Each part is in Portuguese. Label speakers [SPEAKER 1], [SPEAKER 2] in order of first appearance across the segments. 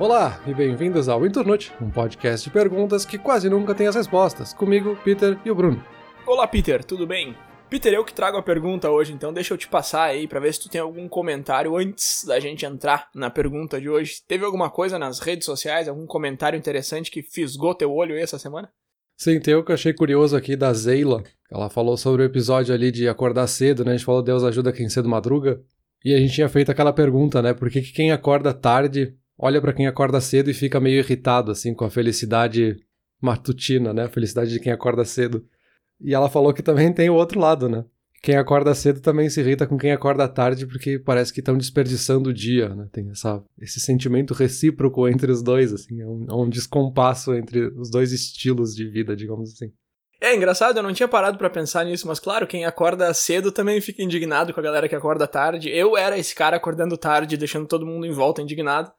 [SPEAKER 1] Olá e bem-vindos ao Internute, um podcast de perguntas que quase nunca tem as respostas. Comigo, Peter e o Bruno.
[SPEAKER 2] Olá, Peter, tudo bem? Peter, eu que trago a pergunta hoje, então deixa eu te passar aí para ver se tu tem algum comentário antes da gente entrar na pergunta de hoje. Teve alguma coisa nas redes sociais, algum comentário interessante que fisgou teu olho aí essa semana?
[SPEAKER 1] Sim, tem o que eu achei curioso aqui da Zeila. Ela falou sobre o episódio ali de acordar cedo, né? A gente falou Deus ajuda quem cedo madruga. E a gente tinha feito aquela pergunta, né? Por que, que quem acorda tarde olha para quem acorda cedo e fica meio irritado, assim, com a felicidade matutina, né? A felicidade de quem acorda cedo. E ela falou que também tem o outro lado, né? Quem acorda cedo também se irrita com quem acorda tarde porque parece que estão desperdiçando o dia, né? Tem essa, esse sentimento recíproco entre os dois, assim, é um, é um descompasso entre os dois estilos de vida, digamos assim.
[SPEAKER 2] É engraçado, eu não tinha parado para pensar nisso, mas claro, quem acorda cedo também fica indignado com a galera que acorda tarde. Eu era esse cara acordando tarde, deixando todo mundo em volta indignado.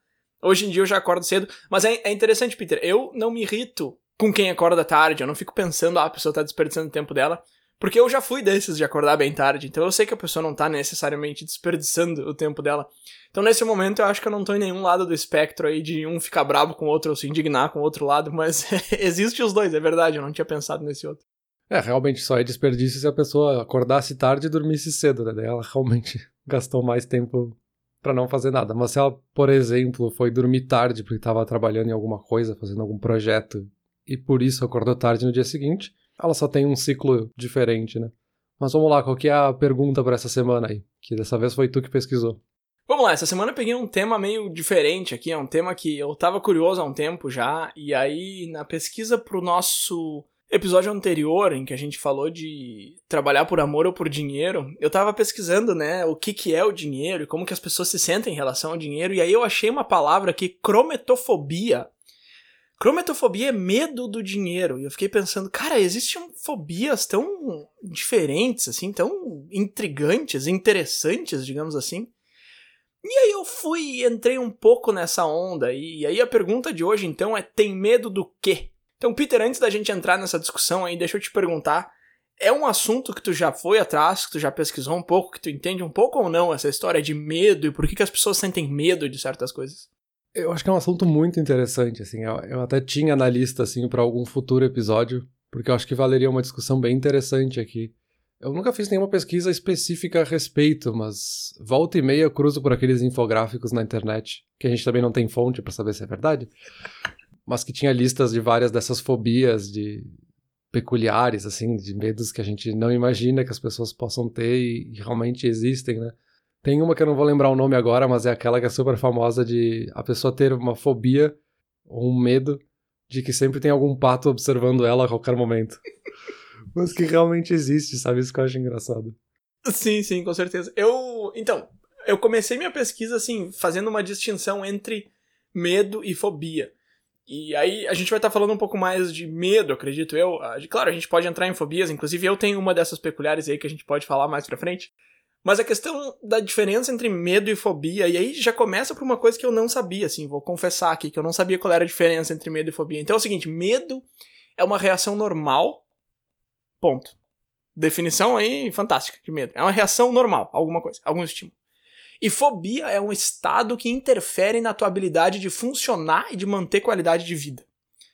[SPEAKER 2] Hoje em dia eu já acordo cedo, mas é, é interessante, Peter. Eu não me irrito com quem acorda tarde, eu não fico pensando, ah, a pessoa tá desperdiçando o tempo dela. Porque eu já fui desses de acordar bem tarde, então eu sei que a pessoa não tá necessariamente desperdiçando o tempo dela. Então nesse momento eu acho que eu não tô em nenhum lado do espectro aí de um ficar bravo com o outro ou se indignar com o outro lado, mas existe os dois, é verdade, eu não tinha pensado nesse outro.
[SPEAKER 1] É, realmente só é desperdício se a pessoa acordasse tarde e dormisse cedo, né? Daí ela realmente gastou mais tempo para não fazer nada. Mas se ela, por exemplo, foi dormir tarde porque estava trabalhando em alguma coisa, fazendo algum projeto, e por isso acordou tarde no dia seguinte, ela só tem um ciclo diferente, né? Mas vamos lá, qual que é a pergunta para essa semana aí? Que dessa vez foi tu que pesquisou.
[SPEAKER 2] Vamos lá, essa semana eu peguei um tema meio diferente aqui, é um tema que eu tava curioso há um tempo já, e aí na pesquisa pro nosso episódio anterior, em que a gente falou de trabalhar por amor ou por dinheiro, eu tava pesquisando, né, o que que é o dinheiro e como que as pessoas se sentem em relação ao dinheiro, e aí eu achei uma palavra aqui, crometofobia. Crometofobia é medo do dinheiro. E eu fiquei pensando, cara, existem fobias tão diferentes, assim, tão intrigantes, interessantes, digamos assim. E aí eu fui, entrei um pouco nessa onda, e aí a pergunta de hoje então é: tem medo do quê? Então, Peter, antes da gente entrar nessa discussão aí, deixa eu te perguntar: é um assunto que tu já foi atrás, que tu já pesquisou um pouco, que tu entende um pouco ou não essa história de medo e por que, que as pessoas sentem medo de certas coisas?
[SPEAKER 1] Eu acho que é um assunto muito interessante, assim. Eu, eu até tinha na lista, assim, para algum futuro episódio, porque eu acho que valeria uma discussão bem interessante aqui. Eu nunca fiz nenhuma pesquisa específica a respeito, mas volta e meia eu cruzo por aqueles infográficos na internet, que a gente também não tem fonte para saber se é verdade mas que tinha listas de várias dessas fobias de peculiares, assim, de medos que a gente não imagina que as pessoas possam ter e, e realmente existem, né? Tem uma que eu não vou lembrar o nome agora, mas é aquela que é super famosa de a pessoa ter uma fobia ou um medo de que sempre tem algum pato observando ela a qualquer momento. mas que realmente existe, sabe? Isso que eu acho engraçado.
[SPEAKER 2] Sim, sim, com certeza. Eu, então, eu comecei minha pesquisa assim, fazendo uma distinção entre medo e fobia. E aí a gente vai estar tá falando um pouco mais de medo, acredito eu. Ah, claro, a gente pode entrar em fobias, inclusive eu tenho uma dessas peculiares aí que a gente pode falar mais pra frente. Mas a questão da diferença entre medo e fobia, e aí já começa por uma coisa que eu não sabia, assim, vou confessar aqui, que eu não sabia qual era a diferença entre medo e fobia. Então é o seguinte, medo é uma reação normal, ponto. Definição aí fantástica de medo. É uma reação normal, alguma coisa, algum estímulo. E fobia é um estado que interfere na tua habilidade de funcionar e de manter qualidade de vida.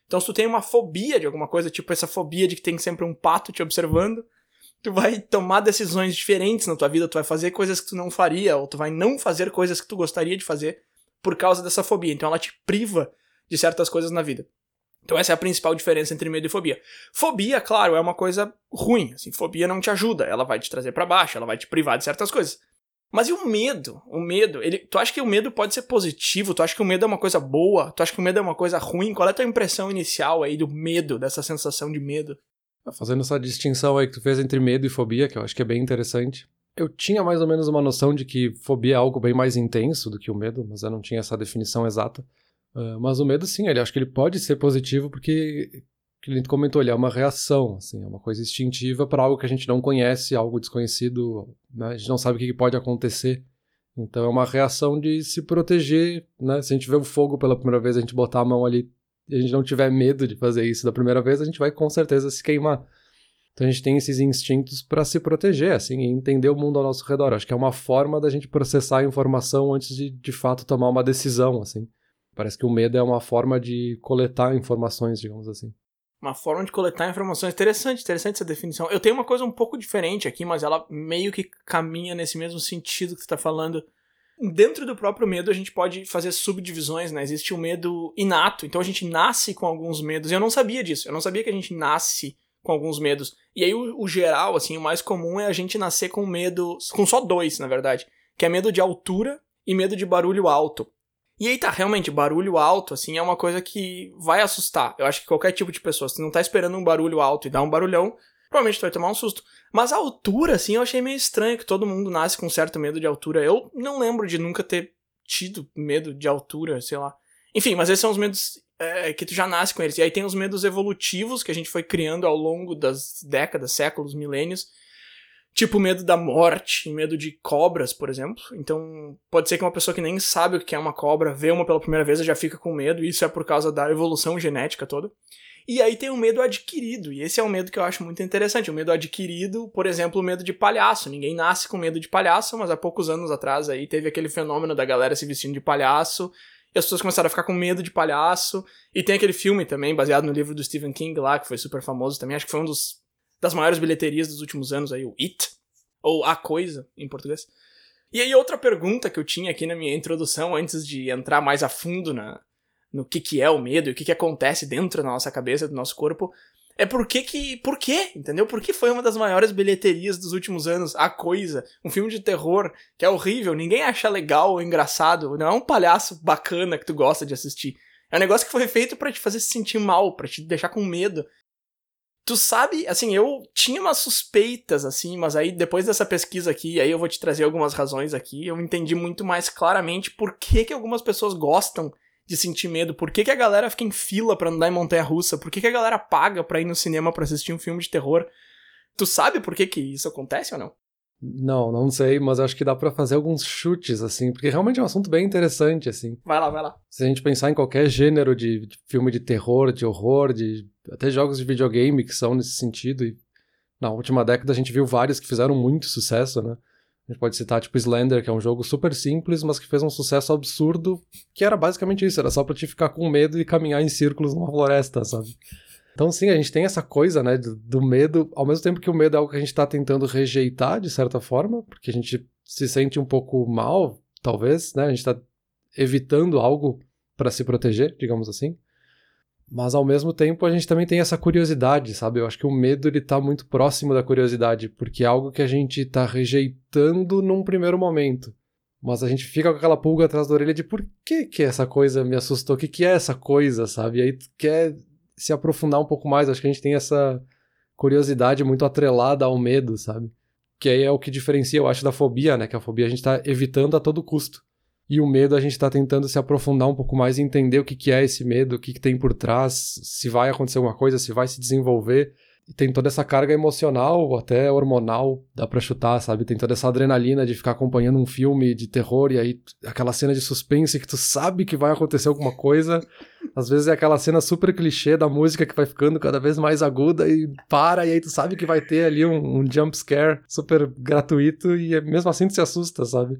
[SPEAKER 2] Então, se tu tem uma fobia de alguma coisa, tipo essa fobia de que tem sempre um pato te observando, tu vai tomar decisões diferentes na tua vida, tu vai fazer coisas que tu não faria, ou tu vai não fazer coisas que tu gostaria de fazer por causa dessa fobia. Então, ela te priva de certas coisas na vida. Então essa é a principal diferença entre medo e fobia. Fobia, claro, é uma coisa ruim, assim, fobia não te ajuda, ela vai te trazer para baixo, ela vai te privar de certas coisas. Mas e o medo? O medo, ele, tu acha que o medo pode ser positivo? Tu acha que o medo é uma coisa boa? Tu acha que o medo é uma coisa ruim? Qual é a tua impressão inicial aí do medo, dessa sensação de medo?
[SPEAKER 1] Tá fazendo essa distinção aí que tu fez entre medo e fobia, que eu acho que é bem interessante. Eu tinha mais ou menos uma noção de que fobia é algo bem mais intenso do que o medo, mas eu não tinha essa definição exata. Uh, mas o medo, sim, ele acho que ele pode ser positivo porque que ele comentou, ele é uma reação, assim, é uma coisa instintiva para algo que a gente não conhece, algo desconhecido, né? A gente não sabe o que pode acontecer. Então é uma reação de se proteger, né? Se a gente vê o fogo pela primeira vez, a gente botar a mão ali e a gente não tiver medo de fazer isso da primeira vez, a gente vai com certeza se queimar. Então a gente tem esses instintos para se proteger, assim, e entender o mundo ao nosso redor. Acho que é uma forma da gente processar a informação antes de de fato tomar uma decisão, assim. Parece que o medo é uma forma de coletar informações, digamos assim.
[SPEAKER 2] Uma forma de coletar informações. Interessante, interessante essa definição. Eu tenho uma coisa um pouco diferente aqui, mas ela meio que caminha nesse mesmo sentido que você está falando. Dentro do próprio medo, a gente pode fazer subdivisões, né? Existe o medo inato, então a gente nasce com alguns medos. E eu não sabia disso. Eu não sabia que a gente nasce com alguns medos. E aí o, o geral, assim, o mais comum é a gente nascer com medo. com só dois, na verdade. Que é medo de altura e medo de barulho alto. E aí tá, realmente, barulho alto, assim, é uma coisa que vai assustar. Eu acho que qualquer tipo de pessoa, se não tá esperando um barulho alto e dá um barulhão, provavelmente tu vai tomar um susto. Mas a altura, assim, eu achei meio estranho que todo mundo nasce com certo medo de altura. Eu não lembro de nunca ter tido medo de altura, sei lá. Enfim, mas esses são os medos é, que tu já nasce com eles. E aí tem os medos evolutivos que a gente foi criando ao longo das décadas, séculos, milênios, Tipo medo da morte, medo de cobras, por exemplo. Então, pode ser que uma pessoa que nem sabe o que é uma cobra, vê uma pela primeira vez e já fica com medo, e isso é por causa da evolução genética toda. E aí tem o medo adquirido, e esse é um medo que eu acho muito interessante. O medo adquirido, por exemplo, o medo de palhaço. Ninguém nasce com medo de palhaço, mas há poucos anos atrás aí teve aquele fenômeno da galera se vestindo de palhaço, e as pessoas começaram a ficar com medo de palhaço. E tem aquele filme também, baseado no livro do Stephen King lá, que foi super famoso também, acho que foi um dos das maiores bilheterias dos últimos anos aí, o It, ou A Coisa, em português. E aí outra pergunta que eu tinha aqui na minha introdução, antes de entrar mais a fundo na, no que, que é o medo e o que, que acontece dentro da nossa cabeça, do nosso corpo, é por que que... Por quê? Entendeu? Por que foi uma das maiores bilheterias dos últimos anos? A Coisa, um filme de terror que é horrível, ninguém acha legal ou engraçado, não é um palhaço bacana que tu gosta de assistir. É um negócio que foi feito para te fazer se sentir mal, para te deixar com medo. Tu sabe, assim, eu tinha umas suspeitas, assim, mas aí depois dessa pesquisa aqui, aí eu vou te trazer algumas razões aqui, eu entendi muito mais claramente por que, que algumas pessoas gostam de sentir medo, por que, que a galera fica em fila pra andar em montanha-russa, por que, que a galera paga pra ir no cinema pra assistir um filme de terror. Tu sabe por que, que isso acontece ou não?
[SPEAKER 1] Não, não sei, mas acho que dá para fazer alguns chutes, assim, porque realmente é um assunto bem interessante, assim.
[SPEAKER 2] Vai lá, vai lá.
[SPEAKER 1] Se a gente pensar em qualquer gênero de, de filme de terror, de horror, de até jogos de videogame que são nesse sentido, e na última década a gente viu vários que fizeram muito sucesso, né? A gente pode citar, tipo, Slender, que é um jogo super simples, mas que fez um sucesso absurdo, que era basicamente isso, era só pra te ficar com medo e caminhar em círculos numa floresta, sabe? Então, sim, a gente tem essa coisa, né, do, do, medo, ao mesmo tempo que o medo é algo que a gente está tentando rejeitar, de certa forma, porque a gente se sente um pouco mal, talvez, né, a gente está evitando algo para se proteger, digamos assim. Mas ao mesmo tempo a gente também tem essa curiosidade, sabe? Eu acho que o medo ele tá muito próximo da curiosidade, porque é algo que a gente está rejeitando num primeiro momento. Mas a gente fica com aquela pulga atrás da orelha de por que que essa coisa me assustou? O que que é essa coisa, sabe? E aí tu quer se aprofundar um pouco mais. Acho que a gente tem essa curiosidade muito atrelada ao medo, sabe? Que aí é o que diferencia, eu acho, da fobia, né? Que a fobia a gente tá evitando a todo custo. E o medo a gente tá tentando se aprofundar um pouco mais e entender o que, que é esse medo, o que, que tem por trás, se vai acontecer alguma coisa, se vai se desenvolver. E tem toda essa carga emocional, até hormonal, dá pra chutar, sabe? Tem toda essa adrenalina de ficar acompanhando um filme de terror e aí aquela cena de suspense que tu sabe que vai acontecer alguma coisa. Às vezes é aquela cena super clichê da música que vai ficando cada vez mais aguda e para, e aí tu sabe que vai ter ali um, um jump scare super gratuito e mesmo assim tu se assusta, sabe?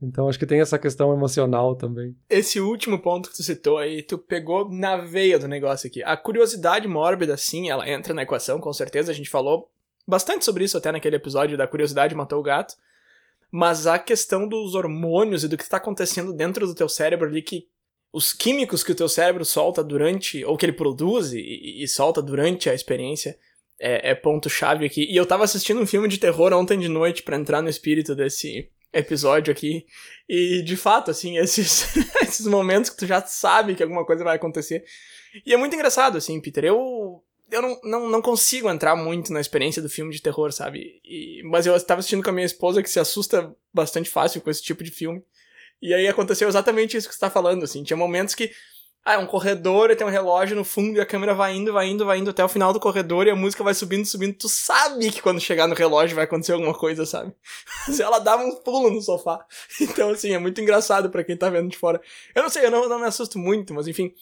[SPEAKER 1] Então acho que tem essa questão emocional também.
[SPEAKER 2] Esse último ponto que tu citou aí, tu pegou na veia do negócio aqui. A curiosidade mórbida, sim, ela entra na equação, com certeza. A gente falou bastante sobre isso até naquele episódio da curiosidade matou o gato. Mas a questão dos hormônios e do que está acontecendo dentro do teu cérebro ali, que os químicos que o teu cérebro solta durante, ou que ele produz e, e solta durante a experiência, é, é ponto-chave aqui. E eu tava assistindo um filme de terror ontem de noite para entrar no espírito desse, episódio aqui. E de fato, assim, esses, esses momentos que tu já sabe que alguma coisa vai acontecer. E é muito engraçado, assim, Peter. Eu. Eu não, não, não consigo entrar muito na experiência do filme de terror, sabe? E, mas eu estava assistindo com a minha esposa que se assusta bastante fácil com esse tipo de filme. E aí aconteceu exatamente isso que você tá falando, assim. Tinha momentos que ah, é um corredor e tem um relógio no fundo e a câmera vai indo, vai indo, vai indo até o final do corredor e a música vai subindo, subindo. Tu sabe que quando chegar no relógio vai acontecer alguma coisa, sabe? Ela dava um pulo no sofá. Então, assim, é muito engraçado para quem tá vendo de fora. Eu não sei, eu não, não me assusto muito, mas enfim.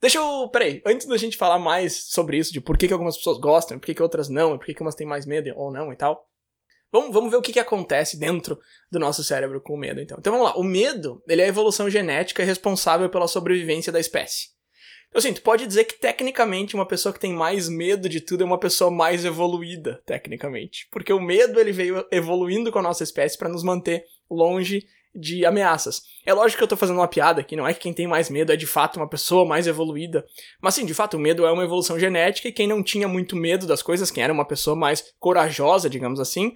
[SPEAKER 2] Deixa eu. Peraí, antes da gente falar mais sobre isso, de por que, que algumas pessoas gostam, por que, que outras não, por que, que umas têm mais medo ou não e tal. Vamos, vamos ver o que, que acontece dentro do nosso cérebro com o medo, então. Então vamos lá. O medo, ele é a evolução genética responsável pela sobrevivência da espécie. Então, assim, tu pode dizer que tecnicamente uma pessoa que tem mais medo de tudo é uma pessoa mais evoluída, tecnicamente. Porque o medo, ele veio evoluindo com a nossa espécie para nos manter longe de ameaças. É lógico que eu tô fazendo uma piada aqui, não é que quem tem mais medo é de fato uma pessoa mais evoluída. Mas sim, de fato, o medo é uma evolução genética e quem não tinha muito medo das coisas, quem era uma pessoa mais corajosa, digamos assim,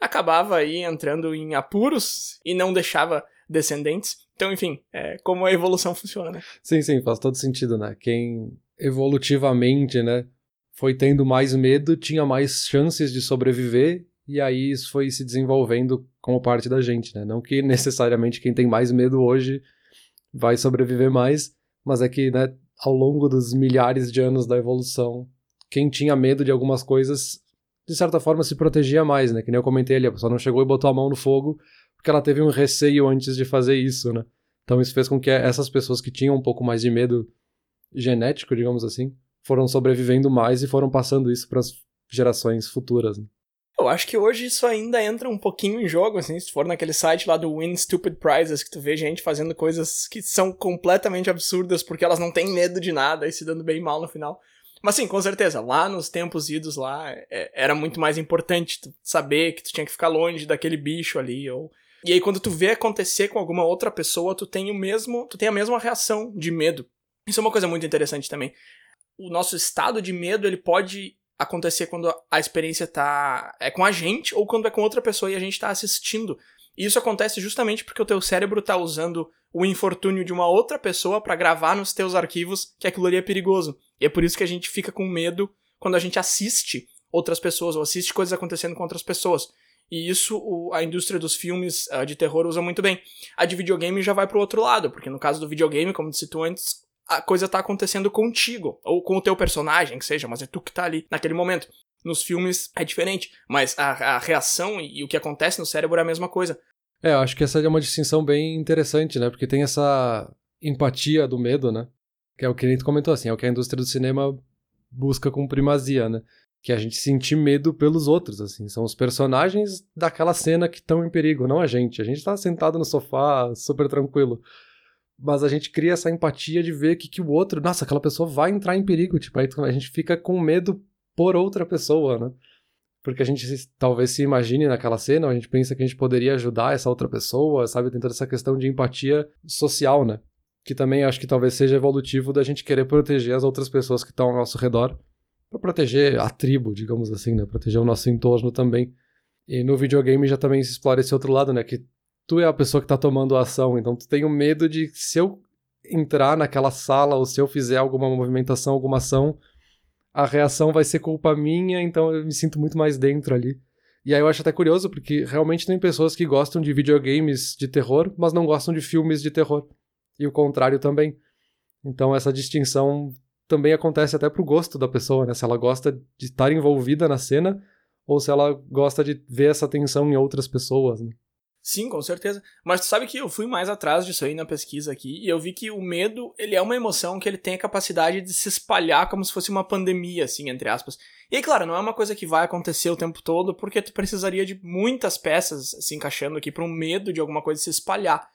[SPEAKER 2] acabava aí entrando em apuros e não deixava descendentes. Então, enfim, é como a evolução funciona, né?
[SPEAKER 1] Sim, sim, faz todo sentido, né? Quem evolutivamente, né, foi tendo mais medo, tinha mais chances de sobreviver e aí isso foi se desenvolvendo como parte da gente, né? Não que necessariamente quem tem mais medo hoje vai sobreviver mais, mas é que, né, ao longo dos milhares de anos da evolução, quem tinha medo de algumas coisas, de certa forma se protegia mais, né? Que nem eu comentei ali, a pessoa não chegou e botou a mão no fogo porque ela teve um receio antes de fazer isso, né? Então isso fez com que essas pessoas que tinham um pouco mais de medo genético, digamos assim, foram sobrevivendo mais e foram passando isso para as gerações futuras. Né?
[SPEAKER 2] Eu acho que hoje isso ainda entra um pouquinho em jogo, assim, se for naquele site lá do Win Stupid Prizes, que tu vê gente fazendo coisas que são completamente absurdas porque elas não têm medo de nada e se dando bem mal no final. Mas sim, com certeza, lá nos tempos idos lá, é, era muito mais importante saber que tu tinha que ficar longe daquele bicho ali, ou... E aí quando tu vê acontecer com alguma outra pessoa, tu tem o mesmo, tu tem a mesma reação de medo. Isso é uma coisa muito interessante também. O nosso estado de medo, ele pode acontecer quando a experiência tá é com a gente ou quando é com outra pessoa e a gente tá assistindo. E isso acontece justamente porque o teu cérebro tá usando o infortúnio de uma outra pessoa para gravar nos teus arquivos que aquilo ali é perigoso. E é por isso que a gente fica com medo quando a gente assiste outras pessoas ou assiste coisas acontecendo com outras pessoas. E isso o, a indústria dos filmes uh, de terror usa muito bem. A de videogame já vai pro outro lado, porque no caso do videogame, como disse tu antes, a coisa tá acontecendo contigo, ou com o teu personagem, que seja, mas é tu que tá ali naquele momento. Nos filmes é diferente, mas a, a reação e, e, o que acontece no cérebro é a mesma coisa.
[SPEAKER 1] É, eu acho que essa é uma distinção bem interessante, né? Porque tem essa empatia do medo, né? Que é o que a gente comentou, assim, é o que a indústria do cinema busca com primazia, né? Que é a gente sentir medo pelos outros, assim. São os personagens daquela cena que estão em perigo, não a gente. A gente tá sentado no sofá, super tranquilo mas a gente cria essa empatia de ver que, que o outro, nossa, aquela pessoa vai entrar em perigo, tipo, aí a gente fica com medo por outra pessoa, né? Porque a gente talvez se imagine naquela cena, a gente pensa que a gente poderia ajudar essa outra pessoa, sabe? Tem toda essa questão de empatia social, né? Que também acho que talvez seja evolutivo da gente querer proteger as outras pessoas que estão ao nosso redor, para proteger a tribo, digamos assim, né? Proteger o nosso entorno também. E no videogame já também se explora esse outro lado, né? Que tu é a pessoa que tá tomando a ação, então tu tem o medo de se eu entrar naquela sala ou se eu fizer alguma movimentação, alguma ação, a reação vai ser culpa minha, então eu me sinto muito mais dentro ali. E aí eu acho até curioso, porque realmente tem pessoas que gostam de videogames de terror, mas não gostam de filmes de terror. E o contrário também. Então essa distinção também acontece até pro gosto da pessoa, né? Se ela gosta de estar envolvida na cena ou se ela gosta de ver essa tensão em outras pessoas, né?
[SPEAKER 2] Sim, com certeza. Mas tu sabe que eu fui mais atrás disso aí na pesquisa aqui e eu vi que o medo, ele é uma emoção que ele tem a capacidade de se espalhar como se fosse uma pandemia, assim, entre aspas. E claro, não é uma coisa que vai acontecer o tempo todo, porque tu precisaria de muitas peças se encaixando aqui para um medo de alguma coisa se espalhar.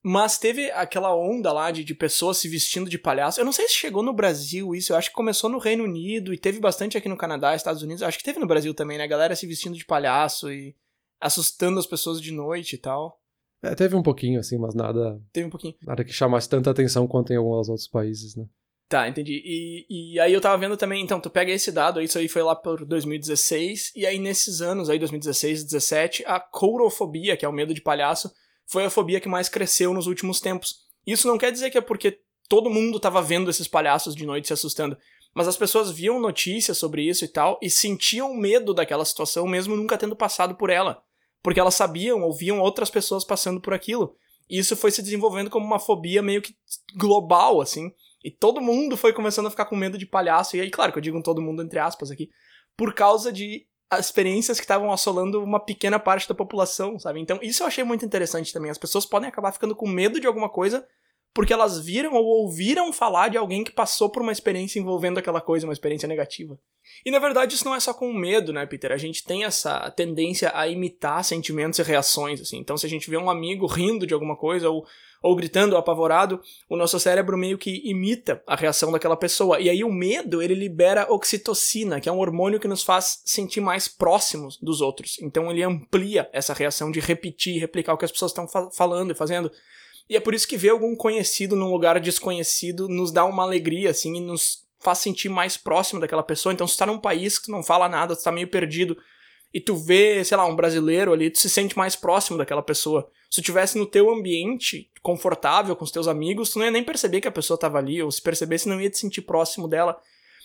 [SPEAKER 2] Mas teve aquela onda lá de, de pessoas se vestindo de palhaço. Eu não sei se chegou no Brasil isso, eu acho que começou no Reino Unido e teve bastante aqui no Canadá, Estados Unidos. Acho que teve no Brasil também, né? Galera se vestindo de palhaço e assustando as pessoas de noite e tal.
[SPEAKER 1] É, teve um pouquinho, assim, mas nada.
[SPEAKER 2] Teve um pouquinho.
[SPEAKER 1] Nada que chamasse tanta atenção quanto em alguns outros países, né?
[SPEAKER 2] Tá, entendi. E, e aí eu tava vendo também, então, tu pega esse dado, isso aí foi lá por 2016, e aí nesses anos, aí 2016 e 2017, a courofobia, que é o medo de palhaço, foi a fobia que mais cresceu nos últimos tempos. Isso não quer dizer que é porque todo mundo tava vendo esses palhaços de noite se assustando, mas as pessoas viam notícias sobre isso e tal, e sentiam medo daquela situação, mesmo nunca tendo passado por ela porque elas sabiam, ouviam outras pessoas passando por aquilo. E isso foi se desenvolvendo como uma fobia meio que global, assim. E todo mundo foi começando a ficar com medo de palhaço. E aí, claro que eu digo todo mundo entre aspas aqui, por causa de experiências que estavam assolando uma pequena parte da população, sabe? Então, isso eu achei muito interessante também. As pessoas podem acabar ficando com medo de alguma coisa porque elas viram ou ouviram falar de alguém que passou por uma experiência envolvendo aquela coisa, uma experiência negativa. E na verdade isso não é só com medo, né, Peter? A gente tem essa tendência a imitar sentimentos e reações, assim. Então se a gente vê um amigo rindo de alguma coisa ou, ou gritando apavorado, o nosso cérebro meio que imita a reação daquela pessoa. E aí o medo, ele libera oxitocina, que é um hormônio que nos faz sentir mais próximos dos outros. Então ele amplia essa reação de repetir, replicar o que as pessoas estão fa falando e fazendo. E é por isso que ver algum conhecido num lugar desconhecido nos dá uma alegria, assim, e nos faz sentir mais próximo daquela pessoa. Então, se tá num país que tu não fala nada, tu tá meio perdido, e tu vê, sei lá, um brasileiro ali, tu se sente mais próximo daquela pessoa. Se tu tivesse no teu ambiente confortável com os teus amigos, tu não ia nem perceber que a pessoa tava ali, ou se percebesse, não ia te sentir próximo dela.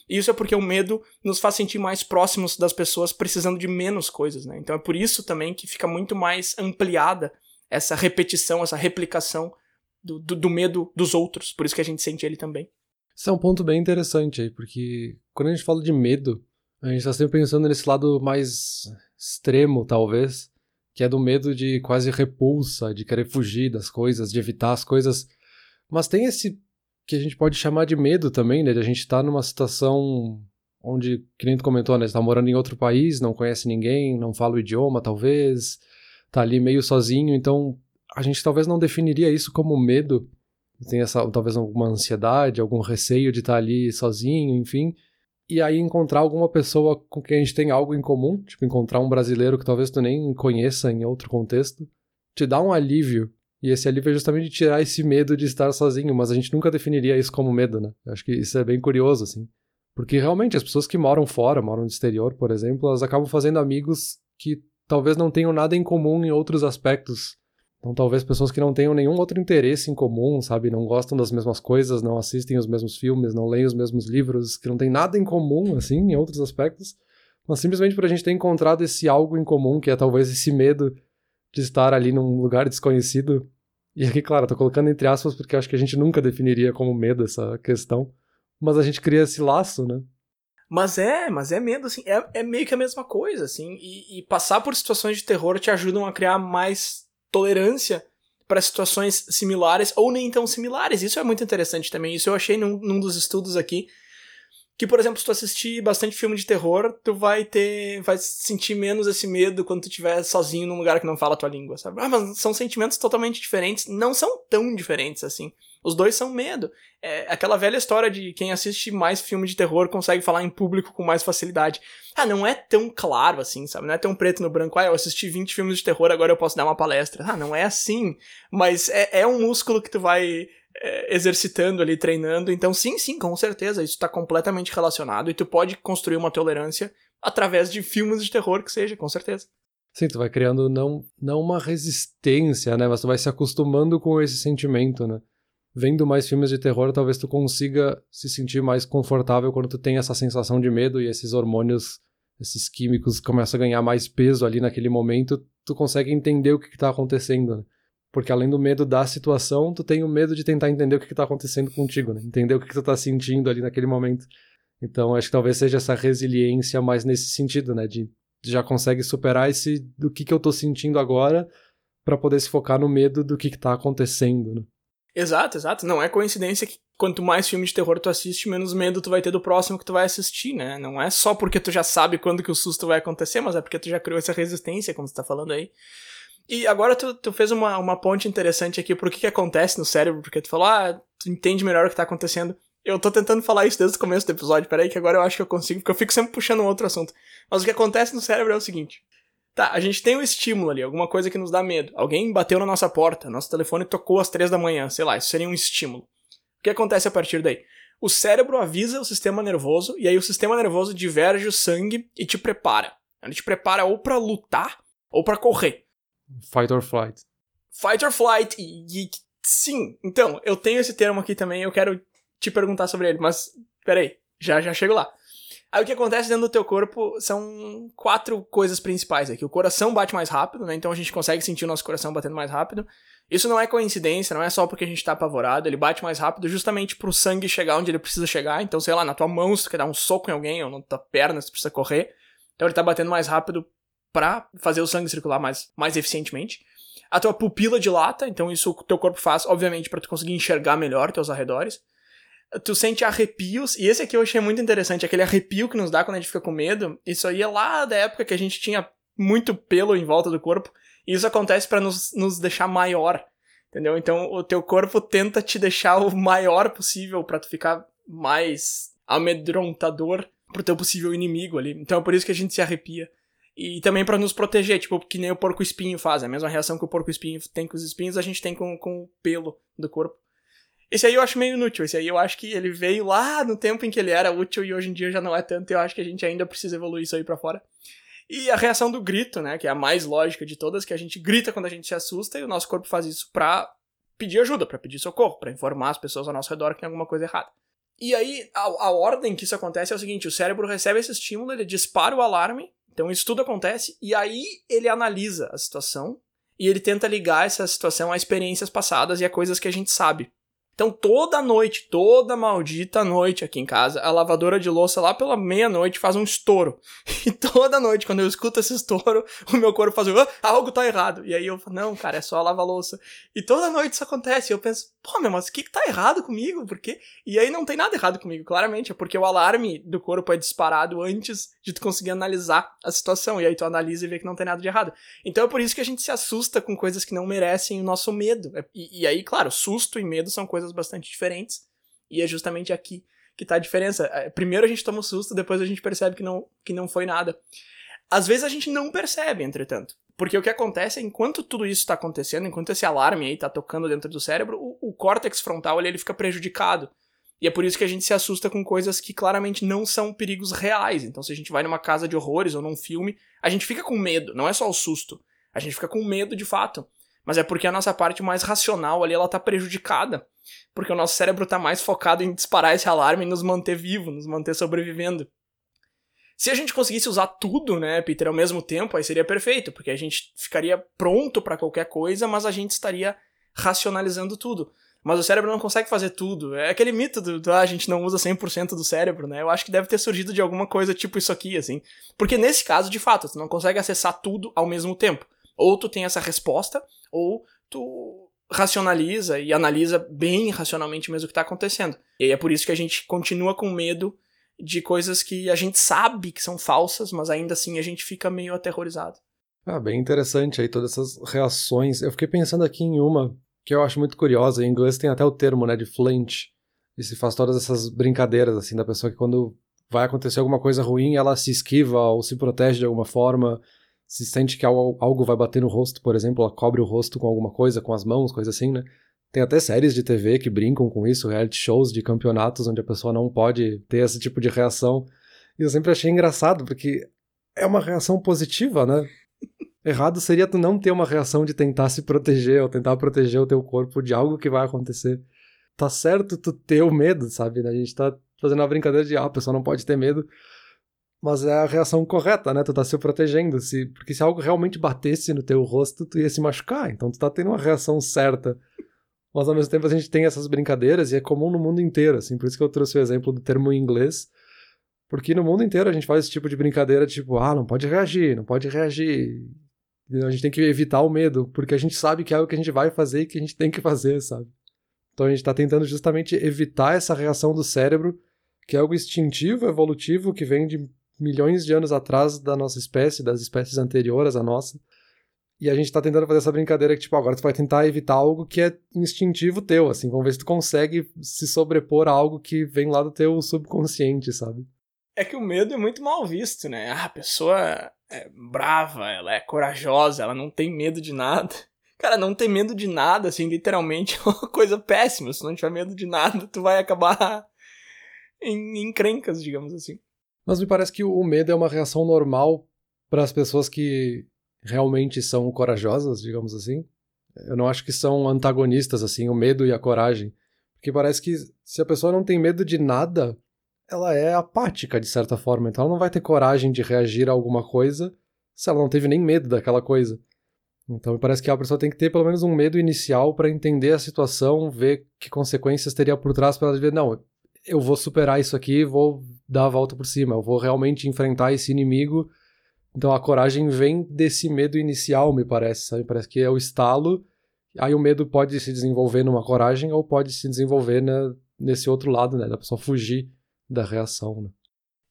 [SPEAKER 2] E isso é porque o medo nos faz sentir mais próximos das pessoas precisando de menos coisas, né? Então é por isso também que fica muito mais ampliada essa repetição, essa replicação do, do, do, medo dos outros. Por isso que a gente sente ele também.
[SPEAKER 1] Isso é um ponto bem interessante aí, porque quando a gente fala de medo, a gente está sempre pensando nesse lado mais extremo, talvez, que é do medo de quase repulsa, de querer fugir das coisas, de evitar as coisas. Mas tem esse que a gente pode chamar de medo também, né? De a gente estar tá numa situação onde, que nem tu comentou, né? Você tá morando em outro país, não conhece ninguém, não fala o idioma, talvez tá ali meio sozinho, então a gente talvez não definiria isso como medo, tem essa talvez alguma ansiedade, algum receio de estar tá ali sozinho, enfim. E aí encontrar alguma pessoa com quem a gente tem algo em comum, tipo encontrar um brasileiro que talvez tu nem conheça em outro contexto, te dá um alívio. E esse alívio é justamente tirar esse medo de estar sozinho, mas a gente nunca definiria isso como medo, né? Acho que isso é bem curioso, assim. Porque realmente as pessoas que moram fora, moram no exterior, por exemplo, elas acabam fazendo amigos que talvez não tenham nada em comum em outros aspectos. Então, talvez pessoas que não tenham nenhum outro interesse em comum, sabe? Não gostam das mesmas coisas, não assistem os mesmos filmes, não leem os mesmos livros, que não tem nada em comum, assim, em outros aspectos. Mas simplesmente por a gente ter encontrado esse algo em comum, que é talvez esse medo de estar ali num lugar desconhecido. E aqui, claro, tô colocando entre aspas porque acho que a gente nunca definiria como medo essa questão. Mas a gente cria esse laço, né?
[SPEAKER 2] Mas é, mas é medo, assim, é, é meio que a mesma coisa, assim, e, e passar por situações de terror te ajudam a criar mais tolerância para situações similares ou nem tão similares. Isso é muito interessante também. Isso eu achei num, num dos estudos aqui. Que, por exemplo, se tu assistir bastante filme de terror, tu vai ter. vai sentir menos esse medo quando tu estiver sozinho num lugar que não fala a tua língua, sabe? Ah, mas são sentimentos totalmente diferentes. Não são tão diferentes assim. Os dois são medo. É aquela velha história de quem assiste mais filme de terror consegue falar em público com mais facilidade. Ah, não é tão claro assim, sabe? Não é tão preto no branco. Ah, eu assisti 20 filmes de terror, agora eu posso dar uma palestra. Ah, não é assim. Mas é, é um músculo que tu vai é, exercitando ali, treinando. Então, sim, sim, com certeza, isso está completamente relacionado e tu pode construir uma tolerância através de filmes de terror que seja, com certeza.
[SPEAKER 1] Sim, tu vai criando não, não uma resistência, né? Mas tu vai se acostumando com esse sentimento, né? Vendo mais filmes de terror, talvez tu consiga se sentir mais confortável quando tu tem essa sensação de medo e esses hormônios, esses químicos começam a ganhar mais peso ali naquele momento, tu consegue entender o que está acontecendo, né? Porque além do medo da situação, tu tem o medo de tentar entender o que está acontecendo contigo, né? Entender o que, que tu está sentindo ali naquele momento. Então, acho que talvez seja essa resiliência mais nesse sentido, né? De, já consegue superar esse do que, que eu estou sentindo agora para poder se focar no medo do que, está acontecendo, né?
[SPEAKER 2] Exato, exato. Não é coincidência que quanto mais filme de terror tu assiste, menos medo tu vai ter do próximo que tu vai assistir, né? Não é só porque tu já sabe quando que o susto vai acontecer, mas é porque tu já criou essa resistência, como tu tá falando aí. E agora tu, tu fez uma, uma ponte interessante aqui pro que, que acontece no cérebro, porque tu falou, ah, tu entende melhor o que tá acontecendo. Eu tô tentando falar isso desde o começo do episódio, peraí que agora eu acho que eu consigo, porque eu fico sempre puxando um outro assunto. Mas o que acontece no cérebro é o seguinte. Tá, a gente tem um estímulo ali, alguma coisa que nos dá medo. Alguém bateu na nossa porta, nosso telefone tocou às três da manhã, sei lá, isso seria um estímulo. O que acontece a partir daí? O cérebro avisa o sistema nervoso e aí o sistema nervoso diverge o sangue e te prepara. Ele te prepara ou para lutar ou para correr.
[SPEAKER 1] Fight or flight.
[SPEAKER 2] Fight or flight. E, e, sim, então, eu tenho esse termo aqui também, eu quero te perguntar sobre ele, mas peraí, já já chego lá. Aí o que acontece dentro do teu corpo são quatro coisas principais aqui. O coração bate mais rápido, né? Então a gente consegue sentir o nosso coração batendo mais rápido. Isso não é coincidência, não é só porque a gente tá apavorado, ele bate mais rápido justamente pro sangue chegar onde ele precisa chegar. Então, sei lá, na tua mão, se tu quer dar um soco em alguém, ou na tua perna, se tu precisa correr. Então ele tá batendo mais rápido pra fazer o sangue circular mais, mais eficientemente. A tua pupila dilata, então isso o teu corpo faz, obviamente, para tu conseguir enxergar melhor teus arredores. Tu sente arrepios, e esse aqui eu achei muito interessante, aquele arrepio que nos dá quando a gente fica com medo. Isso aí é lá da época que a gente tinha muito pelo em volta do corpo, e isso acontece para nos, nos deixar maior, entendeu? Então o teu corpo tenta te deixar o maior possível para tu ficar mais amedrontador pro teu possível inimigo ali. Então é por isso que a gente se arrepia. E também para nos proteger, tipo, que nem o porco espinho faz. É a mesma reação que o porco espinho tem com os espinhos, a gente tem com, com o pelo do corpo. Esse aí eu acho meio inútil. Esse aí eu acho que ele veio lá no tempo em que ele era útil e hoje em dia já não é tanto. Eu acho que a gente ainda precisa evoluir isso aí pra fora. E a reação do grito, né? Que é a mais lógica de todas, que a gente grita quando a gente se assusta e o nosso corpo faz isso pra pedir ajuda, para pedir socorro, para informar as pessoas ao nosso redor que tem alguma coisa errada. E aí, a, a ordem que isso acontece é o seguinte: o cérebro recebe esse estímulo, ele dispara o alarme então isso tudo acontece e aí ele analisa a situação e ele tenta ligar essa situação a experiências passadas e a coisas que a gente sabe. Então toda noite, toda maldita noite aqui em casa, a lavadora de louça lá pela meia-noite faz um estouro. E toda noite, quando eu escuto esse estouro, o meu corpo faz ah, algo tá errado. E aí eu falo, não, cara, é só lavar louça. E toda noite isso acontece. E eu penso, pô, meu, mas o que que tá errado comigo? Por quê? E aí não tem nada errado comigo, claramente. É porque o alarme do corpo é disparado antes de tu conseguir analisar a situação. E aí tu analisa e vê que não tem nada de errado. Então é por isso que a gente se assusta com coisas que não merecem o nosso medo. É, e, e aí, claro, susto e medo são coisas bastante diferentes. E é justamente aqui que tá a diferença. É, primeiro a gente toma um susto, depois a gente percebe que não, que não foi nada. Às vezes a gente não percebe, entretanto. Porque o que acontece é, enquanto tudo isso está acontecendo, enquanto esse alarme aí tá tocando dentro do cérebro, o, o córtex frontal ele, ele fica prejudicado. E é por isso que a gente se assusta com coisas que claramente não são perigos reais. Então, se a gente vai numa casa de horrores ou num filme, a gente fica com medo, não é só o susto. A gente fica com medo de fato. Mas é porque a nossa parte mais racional ali, ela tá prejudicada. Porque o nosso cérebro tá mais focado em disparar esse alarme e nos manter vivo, nos manter sobrevivendo. Se a gente conseguisse usar tudo, né, Peter, ao mesmo tempo, aí seria perfeito, porque a gente ficaria pronto para qualquer coisa, mas a gente estaria racionalizando tudo. Mas o cérebro não consegue fazer tudo. É aquele mito do, do ah, a gente não usa 100% do cérebro, né? Eu acho que deve ter surgido de alguma coisa tipo isso aqui, assim. Porque nesse caso, de fato, tu não consegue acessar tudo ao mesmo tempo. Ou tu tem essa resposta, ou tu racionaliza e analisa bem racionalmente mesmo o que está acontecendo. E é por isso que a gente continua com medo de coisas que a gente sabe que são falsas, mas ainda assim a gente fica meio aterrorizado.
[SPEAKER 1] Ah, bem interessante aí todas essas reações. Eu fiquei pensando aqui em uma que eu acho muito curiosa. Em inglês tem até o termo, né, de flinch. E se faz todas essas brincadeiras, assim, da pessoa que quando vai acontecer alguma coisa ruim, ela se esquiva ou se protege de alguma forma se sente que algo vai bater no rosto, por exemplo, ela cobre o rosto com alguma coisa, com as mãos, coisa assim, né? Tem até séries de TV que brincam com isso, reality shows de campeonatos onde a pessoa não pode ter esse tipo de reação. E eu sempre achei engraçado, porque é uma reação positiva, né? Errado seria tu não ter uma reação de tentar se proteger ou tentar proteger o teu corpo de algo que vai acontecer. Tá certo tu ter o medo, sabe? A gente tá fazendo uma brincadeira de, ah, a pessoa não pode ter medo, mas é a reação correta, né? Tu tá se protegendo. Se, porque se algo realmente batesse no teu rosto, tu ia se machucar. Então tu tá tendo uma reação certa. Mas ao mesmo tempo a gente tem essas brincadeiras e é comum no mundo inteiro, assim. Por isso que eu trouxe o exemplo do termo em inglês. Porque no mundo inteiro a gente faz esse tipo de brincadeira, tipo, ah, não pode reagir, não pode reagir. A gente tem que evitar o medo, porque a gente sabe que é algo que a gente vai fazer e que a gente tem que fazer, sabe? Então a gente tá tentando justamente evitar essa reação do cérebro, que é algo instintivo, evolutivo, que vem de milhões de anos atrás da nossa espécie, das espécies anteriores à nossa. E a gente tá tentando fazer essa brincadeira que, tipo, agora tu vai tentar evitar algo que é instintivo teu, assim. Vamos ver se tu consegue se sobrepor a algo que vem lá do teu subconsciente, sabe?
[SPEAKER 2] É que o medo é muito mal visto, né? Ah, a pessoa é brava, ela é corajosa, ela não tem medo de nada. Cara, não ter medo de nada, assim, literalmente é uma coisa péssima. Se não tiver medo de nada, tu vai acabar em encrencas, digamos assim.
[SPEAKER 1] Mas me parece que o medo é uma reação normal para as pessoas que realmente são corajosas, digamos assim. Eu não acho que são antagonistas, assim, o medo e a coragem. Porque parece que se a pessoa não tem medo de nada, ela é apática, de certa forma. Então ela não vai ter coragem de reagir a alguma coisa se ela não teve nem medo daquela coisa. Então me parece que a pessoa tem que ter pelo menos um medo inicial para entender a situação, ver que consequências teria por trás para ela ver, não, eu vou superar isso aqui, vou dar a volta por cima, eu vou realmente enfrentar esse inimigo, Então a coragem vem desse medo inicial, me parece, sabe? Parece que é o estalo, aí o medo pode se desenvolver numa coragem ou pode se desenvolver nesse outro lado, né? Da pessoa fugir da reação, né?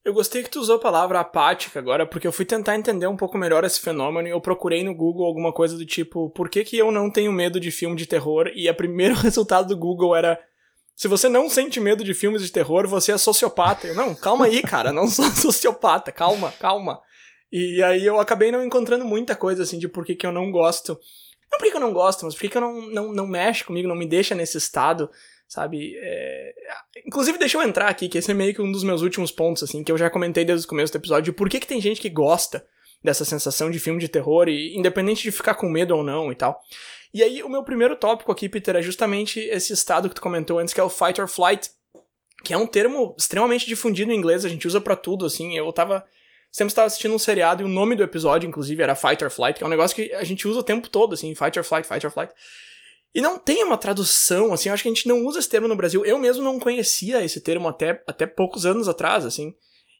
[SPEAKER 2] Eu gostei que tu usou a palavra apática agora, porque eu fui tentar entender um pouco melhor esse fenômeno e eu procurei no Google alguma coisa do tipo, por que, que eu não tenho medo de filme de terror? E o primeiro resultado do Google era, se você não sente medo de filmes de terror, você é sociopata. Eu, não, calma aí, cara, não sou sociopata, calma, calma. E aí eu acabei não encontrando muita coisa assim de por que, que eu não gosto. Não por que eu não gosto, mas por que, que eu não, não, não mexe comigo, não me deixa nesse estado sabe? É... Inclusive, deixa eu entrar aqui, que esse é meio que um dos meus últimos pontos, assim, que eu já comentei desde o começo do episódio, por que, que tem gente que gosta dessa sensação de filme de terror, e independente de ficar com medo ou não e tal. E aí, o meu primeiro tópico aqui, Peter, é justamente esse estado que tu comentou antes, que é o fight or flight, que é um termo extremamente difundido em inglês, a gente usa para tudo, assim, eu tava... Sempre estava assistindo um seriado e o nome do episódio, inclusive, era Fight or Flight, que é um negócio que a gente usa o tempo todo, assim, Fight or Flight, Fight or Flight. E não tem uma tradução, assim, eu acho que a gente não usa esse termo no Brasil. Eu mesmo não conhecia esse termo até, até poucos anos atrás, assim.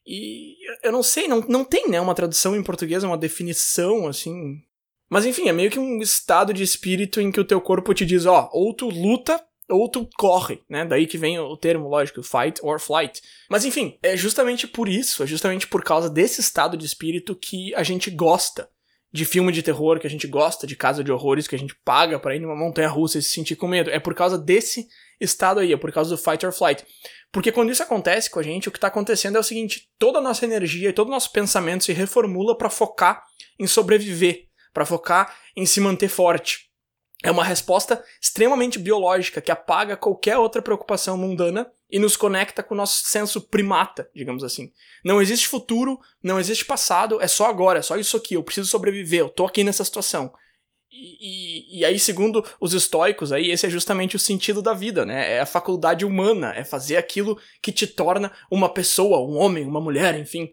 [SPEAKER 2] E eu não sei, não, não tem, né, uma tradução em português, uma definição, assim. Mas enfim, é meio que um estado de espírito em que o teu corpo te diz, ó, ou tu luta ou tu corre, né? Daí que vem o termo, lógico, fight or flight. Mas enfim, é justamente por isso, é justamente por causa desse estado de espírito que a gente gosta de filme de terror que a gente gosta, de casa de horrores que a gente paga para ir numa montanha russa e se sentir com medo. É por causa desse estado aí, é por causa do fight or flight. Porque quando isso acontece com a gente, o que tá acontecendo é o seguinte: toda a nossa energia e todo o nosso pensamento se reformula para focar em sobreviver, para focar em se manter forte. É uma resposta extremamente biológica que apaga qualquer outra preocupação mundana e nos conecta com o nosso senso primata, digamos assim. Não existe futuro, não existe passado, é só agora, é só isso aqui, eu preciso sobreviver, eu tô aqui nessa situação. E, e, e, aí, segundo os estoicos, aí, esse é justamente o sentido da vida, né? É a faculdade humana, é fazer aquilo que te torna uma pessoa, um homem, uma mulher, enfim.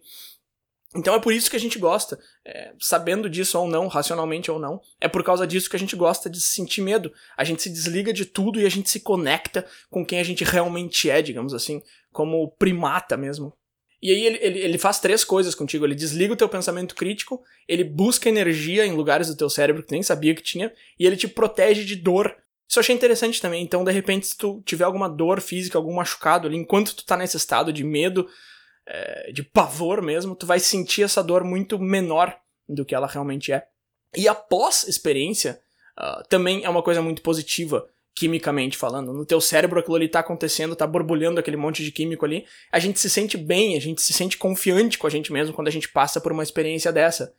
[SPEAKER 2] Então é por isso que a gente gosta, é, sabendo disso ou não, racionalmente ou não, é por causa disso que a gente gosta de sentir medo. A gente se desliga de tudo e a gente se conecta com quem a gente realmente é, digamos assim, como primata mesmo. E aí ele, ele, ele faz três coisas contigo. Ele desliga o teu pensamento crítico, ele busca energia em lugares do teu cérebro que nem sabia que tinha, e ele te protege de dor. Isso eu achei interessante também. Então, de repente, se tu tiver alguma dor física, algum machucado ali, enquanto tu tá nesse estado de medo, é, de pavor mesmo, tu vai sentir essa dor muito menor do que ela realmente é. E após experiência, uh, também é uma coisa muito positiva, quimicamente falando. No teu cérebro aquilo ali tá acontecendo, tá borbulhando aquele monte de químico ali. A gente se sente bem, a gente se sente confiante com a gente mesmo quando a gente passa por uma experiência dessa.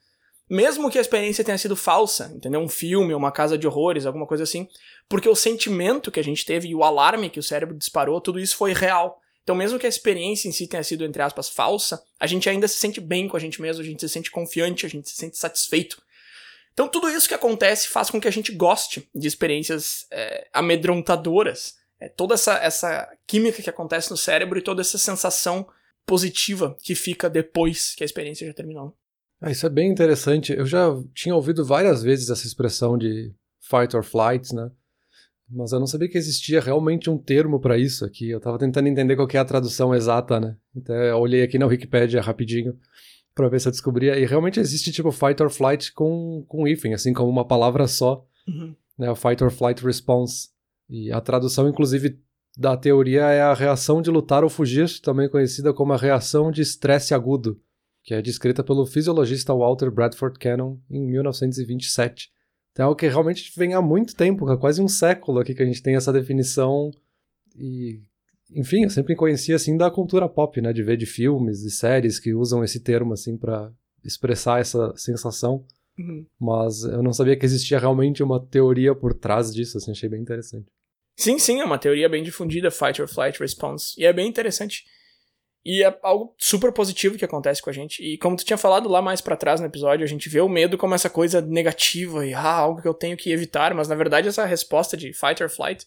[SPEAKER 2] Mesmo que a experiência tenha sido falsa, entendeu? Um filme, uma casa de horrores, alguma coisa assim. Porque o sentimento que a gente teve e o alarme que o cérebro disparou, tudo isso foi real. Então, mesmo que a experiência em si tenha sido, entre aspas, falsa, a gente ainda se sente bem com a gente mesmo, a gente se sente confiante, a gente se sente satisfeito. Então, tudo isso que acontece faz com que a gente goste de experiências é, amedrontadoras. É, toda essa, essa química que acontece no cérebro e toda essa sensação positiva que fica depois que a experiência já terminou.
[SPEAKER 1] Ah, isso é bem interessante. Eu já tinha ouvido várias vezes essa expressão de fight or flight, né? Mas eu não sabia que existia realmente um termo para isso aqui. Eu estava tentando entender qual é a tradução exata, né? Então eu olhei aqui na Wikipedia rapidinho para ver se eu descobria. E realmente existe tipo fight or flight com, com hífen, assim como uma palavra só. Uhum. Né? Fight or flight response. E a tradução, inclusive, da teoria é a reação de lutar ou fugir, também conhecida como a reação de estresse agudo, que é descrita pelo fisiologista Walter Bradford Cannon em 1927. Então é algo que realmente vem há muito tempo, há quase um século aqui que a gente tem essa definição. E, enfim, eu sempre conhecia assim da cultura pop, né? De ver de filmes e séries que usam esse termo assim para expressar essa sensação. Uhum. Mas eu não sabia que existia realmente uma teoria por trás disso, assim, achei bem interessante.
[SPEAKER 2] Sim, sim, é uma teoria bem difundida, Fight or Flight Response. E é bem interessante. E é algo super positivo que acontece com a gente. E como tu tinha falado lá mais para trás no episódio, a gente vê o medo como essa coisa negativa e ah, algo que eu tenho que evitar, mas na verdade essa resposta de fight or flight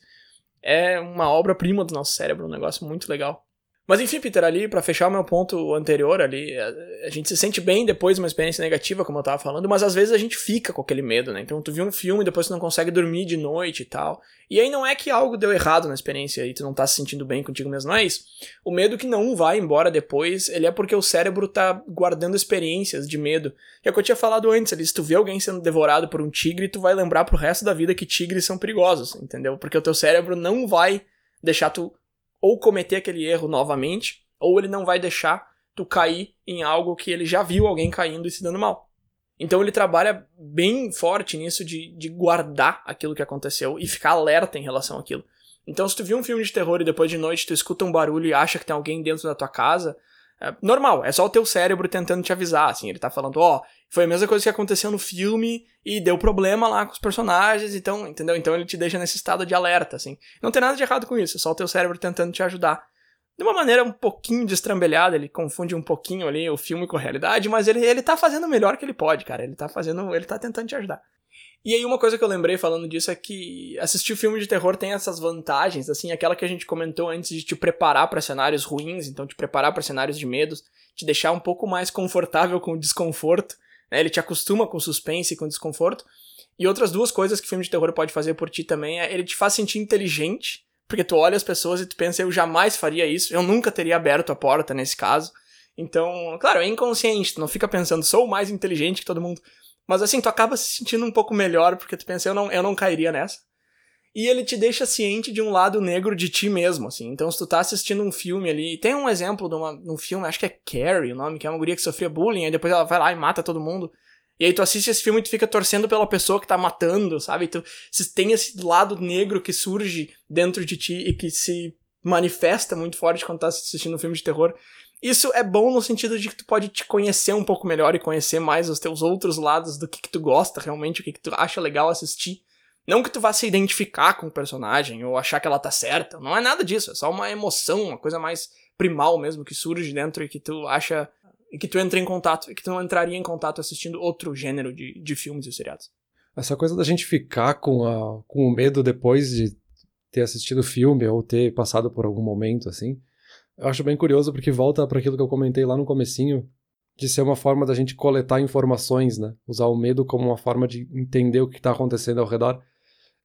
[SPEAKER 2] é uma obra-prima do nosso cérebro, um negócio muito legal. Mas enfim, Peter, ali, para fechar o meu ponto anterior ali, a, a, gente se sente bem depois de uma experiência negativa, como eu tava falando, mas às vezes a gente fica com aquele medo, né? Então tu viu um filme, depois tu não consegue dormir de noite e tal. E aí não é que algo deu errado na experiência e tu não tá se sentindo bem contigo mesmo, não é isso. O medo que não vai embora depois, ele é porque o cérebro tá guardando experiências de medo. Que é o que eu tinha falado antes ali, se tu vê alguém sendo devorado por um tigre, tu vai lembrar pro resto da vida que tigres são perigosos, entendeu? Porque o teu cérebro não vai deixar tu ou cometer aquele erro novamente, ou ele não vai deixar tu cair em algo que ele já viu alguém caindo e se dando mal. Então ele trabalha bem forte nisso de, de guardar aquilo que aconteceu e ficar alerta em relação àquilo. Então se tu viu um filme de terror e depois de noite tu escuta um barulho e acha que tem alguém dentro da tua casa, é normal, é só o teu cérebro tentando te avisar, assim, ele tá falando, ó, oh, foi a mesma coisa que aconteceu no filme e deu problema lá com os personagens, então, entendeu? Então ele te deixa nesse estado de alerta, assim. Não tem nada de errado com isso, é só o teu cérebro tentando te ajudar. De uma maneira um pouquinho destrambelhada, ele confunde um pouquinho ali o filme com a realidade, mas ele, ele tá fazendo o melhor que ele pode, cara. Ele tá fazendo, ele tá tentando te ajudar. E aí uma coisa que eu lembrei falando disso é que assistir filme de terror tem essas vantagens, assim, aquela que a gente comentou antes de te preparar para cenários ruins, então te preparar para cenários de medos, te deixar um pouco mais confortável com o desconforto, né? Ele te acostuma com suspense e com desconforto. E outras duas coisas que filme de terror pode fazer por ti também é ele te faz sentir inteligente, porque tu olha as pessoas e tu pensa, eu jamais faria isso, eu nunca teria aberto a porta nesse caso. Então, claro, é inconsciente, tu não fica pensando, sou mais inteligente que todo mundo. Mas assim, tu acaba se sentindo um pouco melhor, porque tu pensa, eu não, eu não cairia nessa. E ele te deixa ciente de um lado negro de ti mesmo, assim. Então, se tu tá assistindo um filme ali, tem um exemplo de, uma, de um filme, acho que é Carrie o nome, que é uma guria que sofria bullying, aí depois ela vai lá e mata todo mundo. E aí tu assiste esse filme e tu fica torcendo pela pessoa que tá matando, sabe? Tu tem esse lado negro que surge dentro de ti e que se manifesta muito forte quando tá assistindo um filme de terror. Isso é bom no sentido de que tu pode te conhecer um pouco melhor e conhecer mais os teus outros lados do que, que tu gosta realmente, o que, que tu acha legal assistir. Não que tu vá se identificar com o personagem ou achar que ela tá certa. Não é nada disso. É só uma emoção, uma coisa mais primal mesmo que surge dentro e que tu acha. e que tu entra em contato. e que tu não entraria em contato assistindo outro gênero de, de filmes e seriados.
[SPEAKER 1] Essa coisa da gente ficar com, a, com o medo depois de ter assistido o filme ou ter passado por algum momento assim eu acho bem curioso porque volta para aquilo que eu comentei lá no comecinho, de ser uma forma da gente coletar informações, né? Usar o medo como uma forma de entender o que está acontecendo ao redor.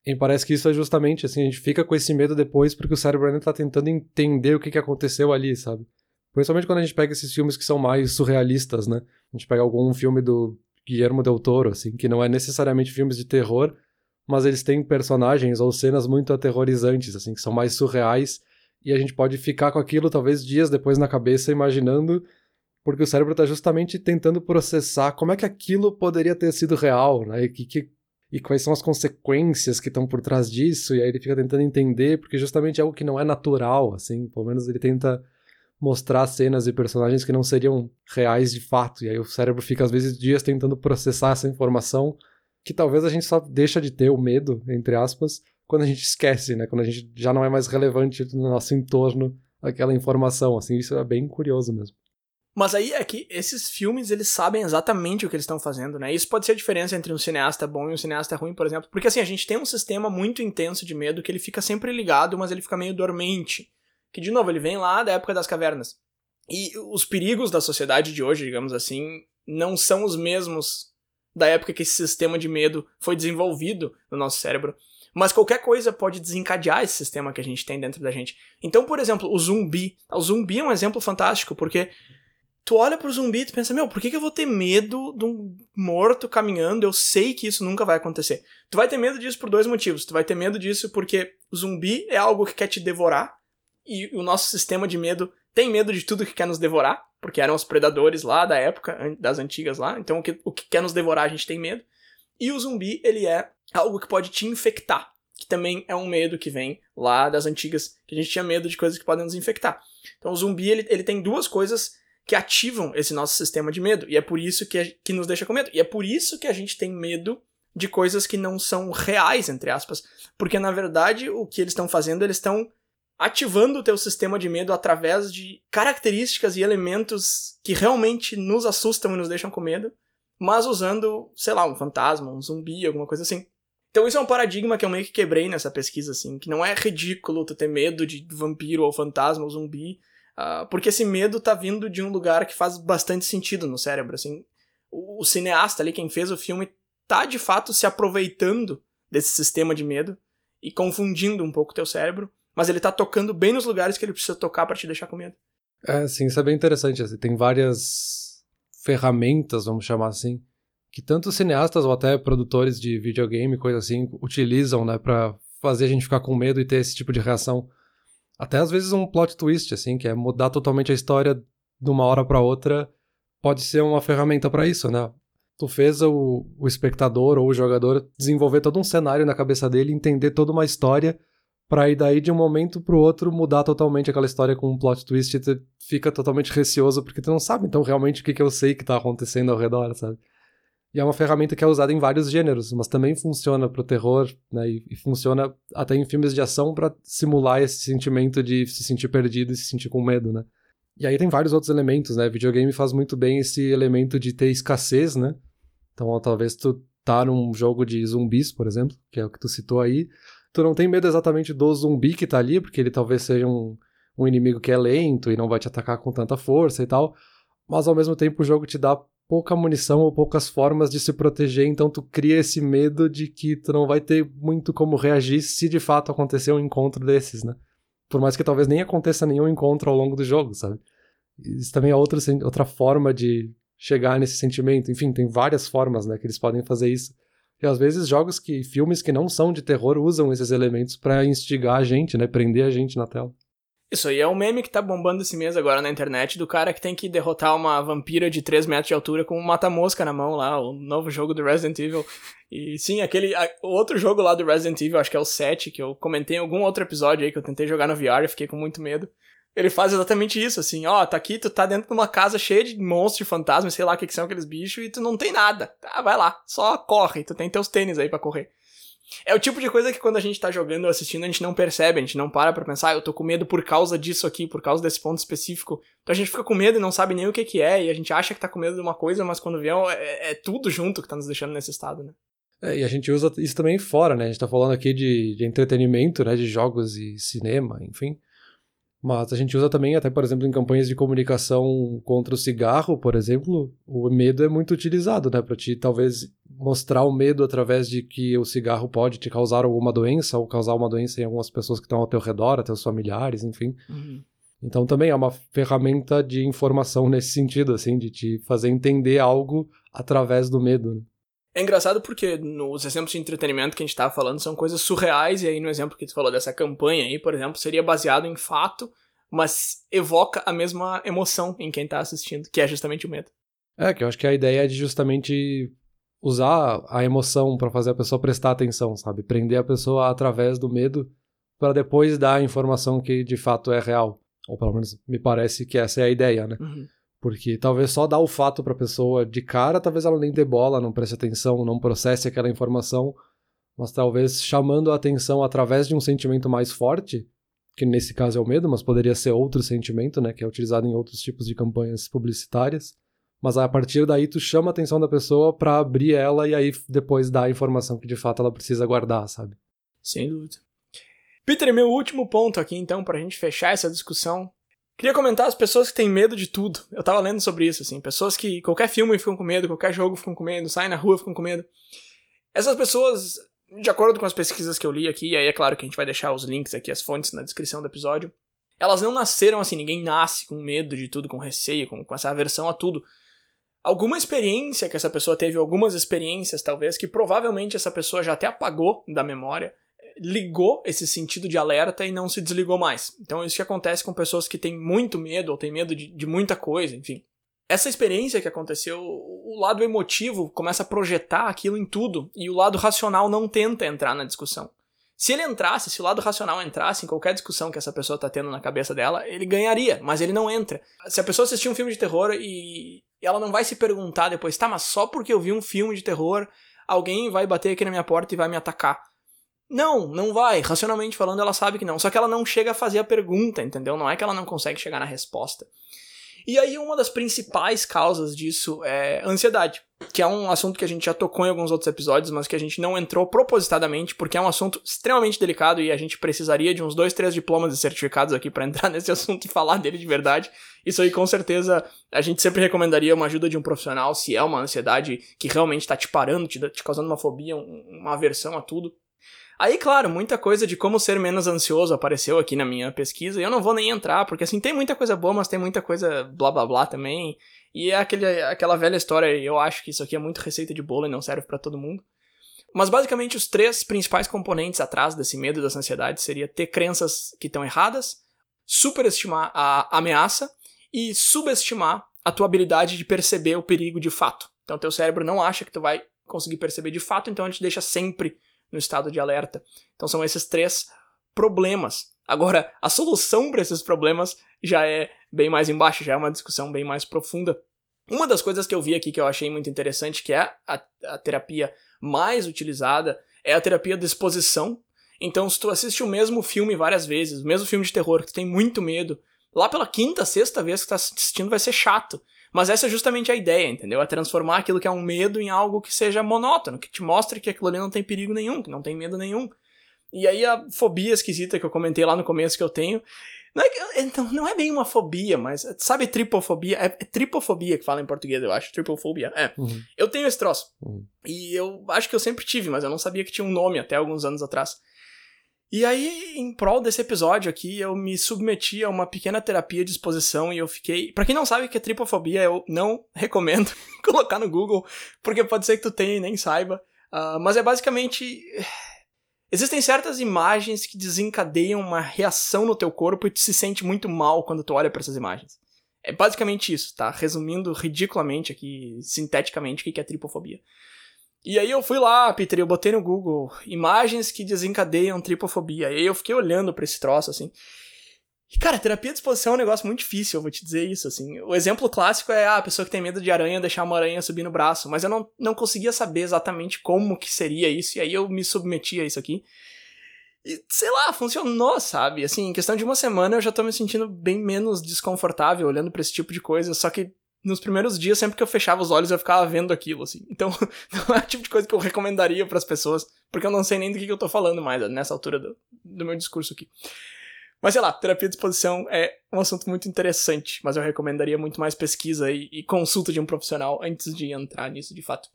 [SPEAKER 1] E parece que isso é justamente assim, a gente fica com esse medo depois porque o cérebro ainda está tentando entender o que, que aconteceu ali, sabe? Principalmente quando a gente pega esses filmes que são mais surrealistas, né? A gente pega algum filme do Guillermo del Toro, assim, que não é necessariamente filmes de terror, mas eles têm personagens ou cenas muito aterrorizantes, assim, que são mais surreais e a gente pode ficar com aquilo talvez dias depois na cabeça imaginando, porque o cérebro está justamente tentando processar como é que aquilo poderia ter sido real, né? E, que, que, e quais são as consequências que estão por trás disso, e aí ele fica tentando entender, porque justamente é algo que não é natural, assim, pelo menos ele tenta mostrar cenas e personagens que não seriam reais de fato, e aí o cérebro fica às vezes dias tentando processar essa informação, que talvez a gente só deixa de ter o medo, entre aspas, quando a gente esquece, né? Quando a gente já não é mais relevante no nosso entorno aquela informação, assim, isso é bem curioso mesmo.
[SPEAKER 2] Mas aí é que esses filmes, eles sabem exatamente o que eles estão fazendo, né? Isso pode ser a diferença entre um cineasta bom e um cineasta ruim, por exemplo. Porque assim, a gente tem um sistema muito intenso de medo que ele fica sempre ligado, mas ele fica meio dormente. Que, de novo, ele vem lá da época das cavernas. E os perigos da sociedade de hoje, digamos assim, não são os mesmos da época que esse sistema de medo foi desenvolvido no nosso cérebro. Mas qualquer coisa pode desencadear esse sistema que a gente tem dentro da gente. Então, por exemplo, o zumbi. O zumbi é um exemplo fantástico, porque tu olha pro zumbi e tu pensa, meu, por que, que eu vou ter medo de um morto caminhando? Eu sei que isso nunca vai acontecer. Tu vai ter medo disso por dois motivos. Tu vai ter medo disso porque o zumbi é algo que quer te devorar, e o nosso sistema de medo tem medo de tudo que quer nos devorar, porque eram os predadores lá da época, das antigas lá, então o que, o que quer nos devorar a gente tem medo. E o zumbi, ele é algo que pode te infectar, que também é um medo que vem lá das antigas, que a gente tinha medo de coisas que podem nos infectar. Então o zumbi, ele, ele tem duas coisas que ativam esse nosso sistema de medo, e é por isso que, que nos deixa com medo. E é por isso que a gente tem medo de coisas que não são reais, entre aspas, porque na verdade o que eles estão fazendo, eles estão ativando o teu sistema de medo através de características e elementos que realmente nos assustam e nos deixam com medo, mas usando, sei lá, um fantasma, um zumbi, alguma coisa assim. Então isso é um paradigma que eu meio que quebrei nessa pesquisa, assim, que não é ridículo tu ter medo de vampiro ou fantasma ou zumbi. Uh, porque esse medo tá vindo de um lugar que faz bastante sentido no cérebro, assim. O, o cineasta ali, quem fez o filme, tá de fato se aproveitando desse sistema de medo e confundindo um pouco o teu cérebro, mas ele tá tocando bem nos lugares que ele precisa tocar para te deixar com medo.
[SPEAKER 1] É, sim, isso é bem interessante. Assim, tem várias ferramentas, vamos chamar assim, que tanto cineastas ou até produtores de videogame, coisa assim, utilizam, né, para fazer a gente ficar com medo e ter esse tipo de reação. Até às vezes um plot twist, assim, que é mudar totalmente a história de uma hora para outra, pode ser uma ferramenta para isso, né? Tu fez o, o espectador ou o jogador desenvolver todo um cenário na cabeça dele, entender toda uma história, para ir daí de um momento pro outro mudar totalmente aquela história com um plot twist e tu fica totalmente receoso porque tu não sabe então realmente o que, que eu sei que tá acontecendo ao redor, sabe? E é uma ferramenta que é usada em vários gêneros, mas também funciona pro terror, né? E, e funciona até em filmes de ação para simular esse sentimento de se sentir perdido e se sentir com medo, né? E aí tem vários outros elementos, né? Videogame faz muito bem esse elemento de ter escassez, né? Então, ó, talvez tu tá num jogo de zumbis, por exemplo, que é o que tu citou aí, tu não tem medo exatamente do zumbi que tá ali, porque ele talvez seja um, um inimigo que é lento e não vai te atacar com tanta força e tal, mas ao mesmo tempo o jogo te dá pouca munição ou poucas formas de se proteger, então tu cria esse medo de que tu não vai ter muito como reagir se de fato acontecer um encontro desses, né? Por mais que talvez nem aconteça nenhum encontro ao longo do jogo, sabe? Isso também é outra, outra forma de chegar nesse sentimento. Enfim, tem várias formas, né, que eles podem fazer isso. E às vezes jogos que, filmes que não são de terror usam esses elementos para instigar a gente, né, prender a gente na tela.
[SPEAKER 2] Isso aí é um meme que tá bombando esse mês agora na internet do cara que tem que derrotar uma vampira de 3 metros de altura com um mata-mosca na mão lá, o novo jogo do Resident Evil. E sim, aquele. A, outro jogo lá do Resident Evil, acho que é o 7, que eu comentei em algum outro episódio aí que eu tentei jogar no VR e fiquei com muito medo. Ele faz exatamente isso, assim, ó, tá aqui, tu tá dentro de uma casa cheia de monstros, fantasmas, sei lá o que, que são aqueles bichos, e tu não tem nada. Tá, vai lá, só corre, tu tem teus tênis aí para correr. É o tipo de coisa que quando a gente tá jogando ou assistindo, a gente não percebe, a gente não para pra pensar, ah, eu tô com medo por causa disso aqui, por causa desse ponto específico. Então a gente fica com medo e não sabe nem o que que é, e a gente acha que tá com medo de uma coisa, mas quando vê é, é tudo junto que tá nos deixando nesse estado, né?
[SPEAKER 1] É, e a gente usa isso também fora, né? A gente tá falando aqui de, de entretenimento, né? De jogos e cinema, enfim. Mas a gente usa também, até por exemplo, em campanhas de comunicação contra o cigarro, por exemplo, o medo é muito utilizado, né? Para te talvez mostrar o medo através de que o cigarro pode te causar alguma doença ou causar uma doença em algumas pessoas que estão ao teu redor, até os familiares, enfim. Uhum. Então também é uma ferramenta de informação nesse sentido, assim, de te fazer entender algo através do medo.
[SPEAKER 2] É engraçado porque nos exemplos de entretenimento que a gente estava falando são coisas surreais, e aí no exemplo que tu falou dessa campanha aí, por exemplo, seria baseado em fato, mas evoca a mesma emoção em quem está assistindo, que é justamente o medo.
[SPEAKER 1] É, que eu acho que a ideia é de justamente usar a emoção para fazer a pessoa prestar atenção, sabe? Prender a pessoa através do medo para depois dar a informação que de fato é real. Ou pelo menos me parece que essa é a ideia, né? Uhum. Porque talvez só dar o fato para a pessoa de cara, talvez ela nem dê bola, não preste atenção, não processe aquela informação, mas talvez chamando a atenção através de um sentimento mais forte, que nesse caso é o medo, mas poderia ser outro sentimento, né, que é utilizado em outros tipos de campanhas publicitárias. Mas a partir daí tu chama a atenção da pessoa para abrir ela e aí depois dá a informação que de fato ela precisa guardar, sabe?
[SPEAKER 2] Sem dúvida. Peter, meu último ponto aqui então para a gente fechar essa discussão Queria comentar as pessoas que têm medo de tudo. Eu tava lendo sobre isso, assim. Pessoas que qualquer filme ficam com medo, qualquer jogo ficam com medo, saem na rua ficam com medo. Essas pessoas, de acordo com as pesquisas que eu li aqui, e aí é claro que a gente vai deixar os links aqui, as fontes na descrição do episódio, elas não nasceram assim, ninguém nasce com medo de tudo, com receio, com, com essa aversão a tudo. Alguma experiência que essa pessoa teve, algumas experiências talvez, que provavelmente essa pessoa já até apagou da memória, ligou esse sentido de alerta e não se desligou mais. Então isso que acontece com pessoas que têm muito medo ou têm medo de, de muita coisa, enfim. Essa experiência que aconteceu, o lado emotivo começa a projetar aquilo em tudo e o lado racional não tenta entrar na discussão. Se ele entrasse, se o lado racional entrasse em qualquer discussão que essa pessoa está tendo na cabeça dela, ele ganharia, mas ele não entra. Se a pessoa assistir um filme de terror e ela não vai se perguntar depois, tá, mas só porque eu vi um filme de terror, alguém vai bater aqui na minha porta e vai me atacar. Não, não vai. Racionalmente falando, ela sabe que não. Só que ela não chega a fazer a pergunta, entendeu? Não é que ela não consegue chegar na resposta. E aí, uma das principais causas disso é ansiedade, que é um assunto que a gente já tocou em alguns outros episódios, mas que a gente não entrou propositadamente, porque é um assunto extremamente delicado e a gente precisaria de uns dois, três diplomas e certificados aqui para entrar nesse assunto e falar dele de verdade. Isso aí, com certeza, a gente sempre recomendaria uma ajuda de um profissional se é uma ansiedade que realmente tá te parando, te, te causando uma fobia, uma aversão a tudo. Aí, claro, muita coisa de como ser menos ansioso apareceu aqui na minha pesquisa, e eu não vou nem entrar, porque assim, tem muita coisa boa, mas tem muita coisa blá blá blá também. E é aquele, aquela velha história, eu acho que isso aqui é muito receita de bolo e não serve para todo mundo. Mas basicamente os três principais componentes atrás desse medo e dessa ansiedade seria ter crenças que estão erradas, superestimar a ameaça e subestimar a tua habilidade de perceber o perigo de fato. Então teu cérebro não acha que tu vai conseguir perceber de fato, então ele te deixa sempre no estado de alerta. Então são esses três problemas. Agora, a solução para esses problemas já é bem mais embaixo, já é uma discussão bem mais profunda. Uma das coisas que eu vi aqui que eu achei muito interessante, que é a, a terapia mais utilizada, é a terapia de exposição. Então, se tu assiste o mesmo filme várias vezes, o mesmo filme de terror, que tu tem muito medo, lá pela quinta, sexta vez que tu tá assistindo vai ser chato. Mas essa é justamente a ideia, entendeu? É transformar aquilo que é um medo em algo que seja monótono, que te mostre que aquilo ali não tem perigo nenhum, que não tem medo nenhum. E aí a fobia esquisita que eu comentei lá no começo que eu tenho, não é, então, não é bem uma fobia, mas sabe tripofobia? É, é tripofobia que fala em português, eu acho. Tripofobia. É. Uhum. Eu tenho esse troço. Uhum. E eu acho que eu sempre tive, mas eu não sabia que tinha um nome até alguns anos atrás. E aí, em prol desse episódio aqui, eu me submeti a uma pequena terapia de exposição e eu fiquei. Para quem não sabe o que é tripofobia, eu não recomendo colocar no Google, porque pode ser que tu tenha e nem saiba. Uh, mas é basicamente. Existem certas imagens que desencadeiam uma reação no teu corpo e tu se sente muito mal quando tu olha para essas imagens. É basicamente isso, tá? Resumindo ridiculamente aqui, sinteticamente, o que é tripofobia. E aí eu fui lá, Peter, eu botei no Google imagens que desencadeiam tripofobia. E aí eu fiquei olhando para esse troço, assim. E, cara, terapia de exposição é um negócio muito difícil, eu vou te dizer isso, assim. O exemplo clássico é ah, a pessoa que tem medo de aranha deixar uma aranha subir no braço. Mas eu não, não conseguia saber exatamente como que seria isso. E aí eu me submeti a isso aqui. E, sei lá, funcionou, sabe? Assim, em questão de uma semana eu já tô me sentindo bem menos desconfortável olhando para esse tipo de coisa. Só que nos primeiros dias, sempre que eu fechava os olhos, eu ficava vendo aquilo, assim. Então, não é o tipo de coisa que eu recomendaria para as pessoas, porque eu não sei nem do que, que eu tô falando mais nessa altura do, do meu discurso aqui. Mas sei lá, terapia de exposição é um assunto muito interessante, mas eu recomendaria muito mais pesquisa e, e consulta de um profissional antes de entrar nisso de fato.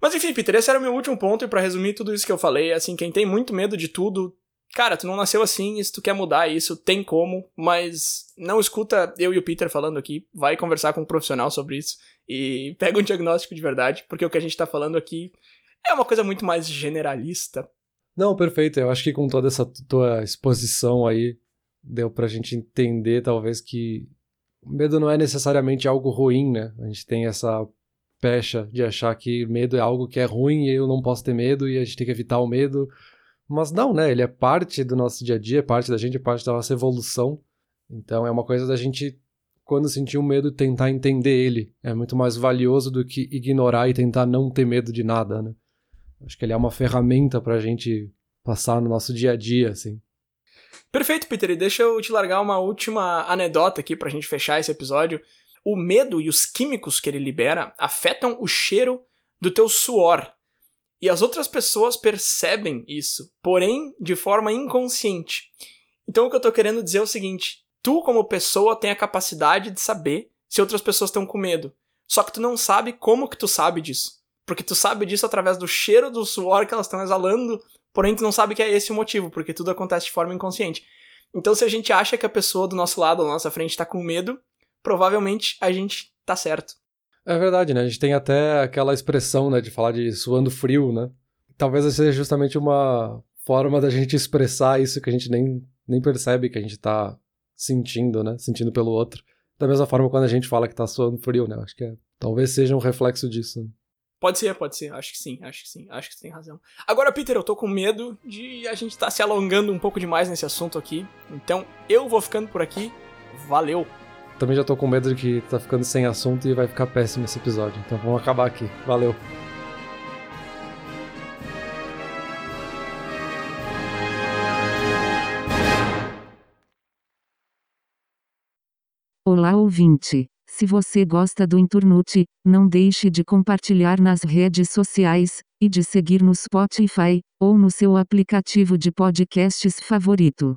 [SPEAKER 2] Mas enfim, Peter, esse era o meu último ponto, e para resumir tudo isso que eu falei, assim, quem tem muito medo de tudo, cara, tu não nasceu assim, se tu quer mudar isso, tem como, mas não escuta eu e o Peter falando aqui, vai conversar com um profissional sobre isso e pega um diagnóstico de verdade, porque o que a gente tá falando aqui é uma coisa muito mais generalista.
[SPEAKER 1] Não, perfeito. Eu acho que com toda essa tua exposição aí, deu pra gente entender, talvez, que medo não é necessariamente algo ruim, né? A gente tem essa pecha de achar que medo é algo que é ruim e eu não posso ter medo e a gente tem que evitar o medo mas não, né? Ele é parte do nosso dia a dia, é parte da gente, é parte da nossa evolução. Então é uma coisa da gente, quando sentir um medo, tentar entender ele. É muito mais valioso do que ignorar e tentar não ter medo de nada, né? Acho que ele é uma ferramenta pra gente passar no nosso dia a dia, assim.
[SPEAKER 2] Perfeito, Peter. E deixa eu te largar uma última anedota aqui pra gente fechar esse episódio. O medo e os químicos que ele libera afetam o cheiro do teu suor. E as outras pessoas percebem isso, porém de forma inconsciente. Então o que eu tô querendo dizer é o seguinte: tu, como pessoa, tem a capacidade de saber se outras pessoas estão com medo. Só que tu não sabe como que tu sabe disso. Porque tu sabe disso através do cheiro do suor que elas estão exalando, porém tu não sabe que é esse o motivo, porque tudo acontece de forma inconsciente. Então se a gente acha que a pessoa do nosso lado, da nossa frente, tá com medo, provavelmente a gente tá certo.
[SPEAKER 1] É verdade, né? A gente tem até aquela expressão, né, de falar de suando frio, né? Talvez seja justamente uma forma da gente expressar isso que a gente nem, nem percebe que a gente tá sentindo, né? Sentindo pelo outro. Da mesma forma quando a gente fala que tá suando frio, né? Acho que é, talvez seja um reflexo disso. Né?
[SPEAKER 2] Pode ser, pode ser. Acho que sim, acho que sim. Acho que você tem razão. Agora, Peter, eu tô com medo de a gente estar tá se alongando um pouco demais nesse assunto aqui. Então, eu vou ficando por aqui. Valeu!
[SPEAKER 1] Também já tô com medo de que tá ficando sem assunto e vai ficar péssimo esse episódio. Então vamos acabar aqui. Valeu.
[SPEAKER 3] Olá ouvinte! Se você gosta do Inturnute, não deixe de compartilhar nas redes sociais, e de seguir no Spotify, ou no seu aplicativo de podcasts favorito.